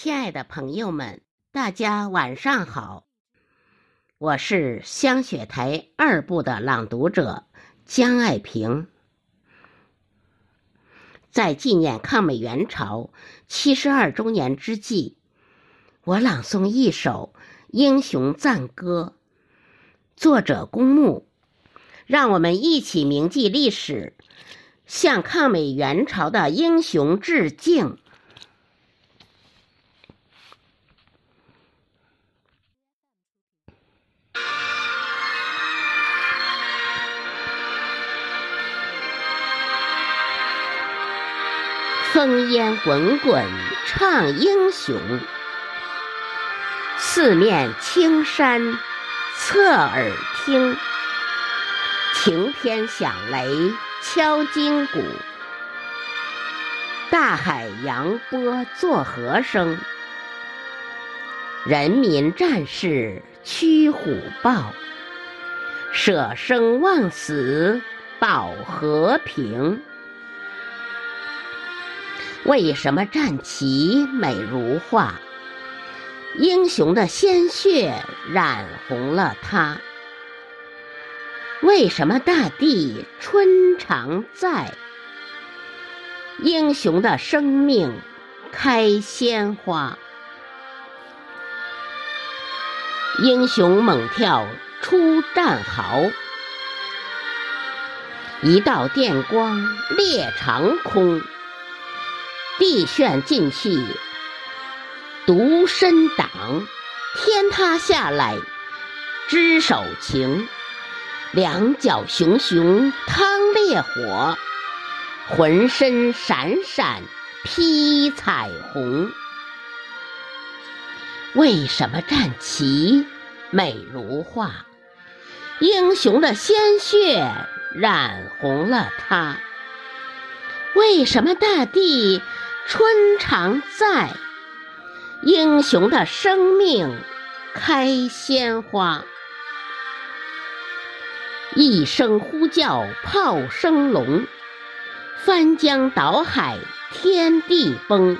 亲爱的朋友们，大家晚上好，我是香雪台二部的朗读者江爱萍。在纪念抗美援朝七十二周年之际，我朗诵一首英雄赞歌，作者公墓。让我们一起铭记历史，向抗美援朝的英雄致敬。烽烟滚滚唱英雄，四面青山侧耳听。晴天响雷敲金鼓，大海扬波作和声。人民战士驱虎豹，舍生忘死保和平。为什么战旗美如画？英雄的鲜血染红了它。为什么大地春常在？英雄的生命开鲜花。英雄猛跳出战壕，一道电光裂长空。地旋进气独身挡，天塌下来只手擎。两脚熊熊趟烈火，浑身闪闪披彩虹。为什么战旗美如画？英雄的鲜血染红了它。为什么大地春常在？英雄的生命开鲜花。一声呼叫炮声隆，翻江倒海天地崩。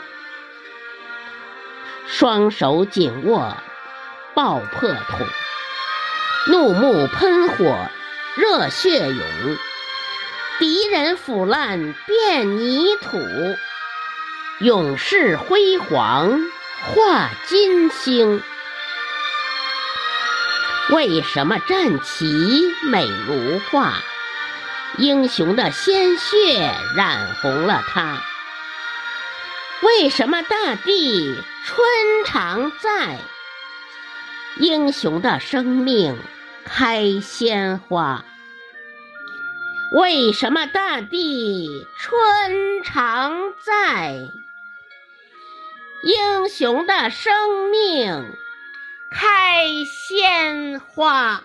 双手紧握爆破筒，怒目喷火热血涌。敌人腐烂变泥土，勇士辉煌化金星。为什么战旗美如画？英雄的鲜血染红了它。为什么大地春常在？英雄的生命开鲜花。为什么大地春常在？英雄的生命。开鲜花。